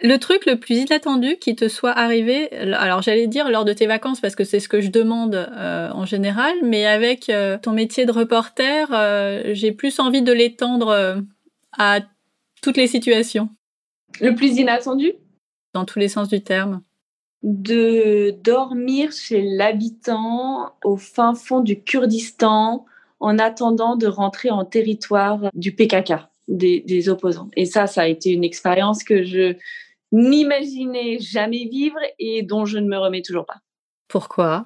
Le truc le plus inattendu qui te soit arrivé, alors j'allais dire lors de tes vacances parce que c'est ce que je demande euh, en général, mais avec euh, ton métier de reporter, euh, j'ai plus envie de l'étendre à toutes les situations. Le plus inattendu? Dans tous les sens du terme. De dormir chez l'habitant au fin fond du Kurdistan en attendant de rentrer en territoire du PKK, des, des opposants. Et ça, ça a été une expérience que je n'imaginais jamais vivre et dont je ne me remets toujours pas. Pourquoi?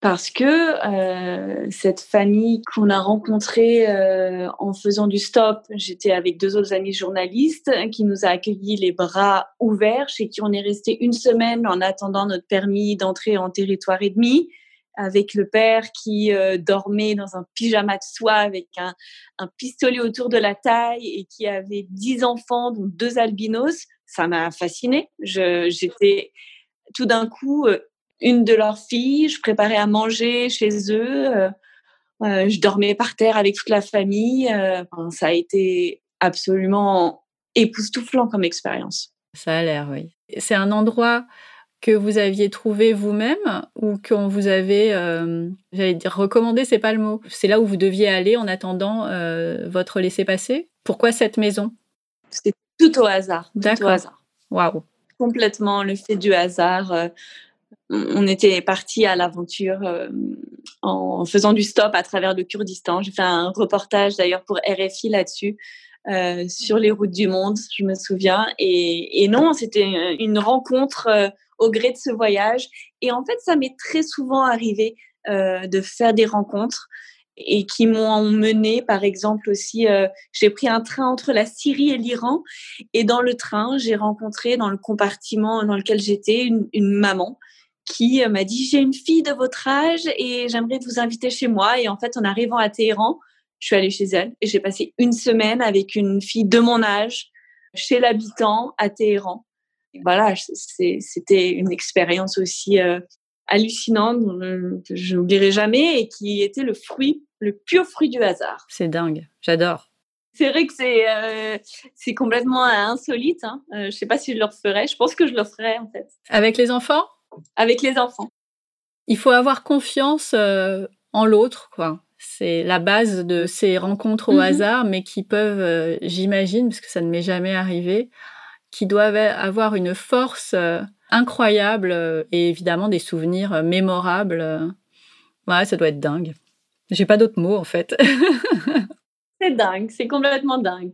Parce que euh, cette famille qu'on a rencontrée euh, en faisant du stop, j'étais avec deux autres amis journalistes qui nous a accueillis les bras ouverts, chez qui on est resté une semaine en attendant notre permis d'entrer en territoire et demi avec le père qui euh, dormait dans un pyjama de soie avec un, pistolet autour de la taille et qui avait dix enfants, dont deux albinos ça m'a fascinée. J'étais tout d'un coup euh, une de leurs filles. Je préparais à manger chez eux. Euh, je dormais par terre avec toute la famille. ça a été absolument époustouflant comme expérience. Ça a l'air, oui. C'est un endroit que vous aviez trouvé vous-même ou qu'on vous avait, j'allais dire recommandé, c'est pas le mot. C'est là où vous deviez aller en attendant votre laissez-passer. Pourquoi cette maison? Tout au hasard. Tout au hasard. Waouh. Complètement le fait du hasard. Euh, on était parti à l'aventure euh, en faisant du stop à travers le Kurdistan. J'ai fait un reportage d'ailleurs pour RFI là-dessus. Euh, sur les routes du monde, je me souviens. Et, et non, c'était une rencontre au gré de ce voyage. Et en fait, ça m'est très souvent arrivé de faire des rencontres et qui m'ont mené, par exemple aussi, euh, j'ai pris un train entre la Syrie et l'Iran, et dans le train, j'ai rencontré dans le compartiment dans lequel j'étais une, une, maman qui euh, m'a dit j'ai une fille de votre âge et j'aimerais vous inviter chez moi. Et en fait, en arrivant à Téhéran, je suis allée chez elle et j'ai passé une semaine avec une fille de mon âge chez l'habitant à Téhéran. Voilà, c'était une expérience aussi euh, hallucinante que je n'oublierai jamais et qui était le fruit le pur fruit du hasard. C'est dingue, j'adore. C'est vrai que c'est euh, c'est complètement insolite. Hein. Euh, je ne sais pas si je le referais. Je pense que je le ferais en fait. Avec les enfants? Avec les enfants. Il faut avoir confiance euh, en l'autre, quoi. C'est la base de ces rencontres au mhm. hasard, mais qui peuvent, j'imagine, parce que ça ne m'est jamais arrivé, qui doivent avoir une force incroyable et évidemment des souvenirs mémorables. Ouais, ça doit être dingue. J'ai pas d'autres mots en fait. c'est dingue, c'est complètement dingue.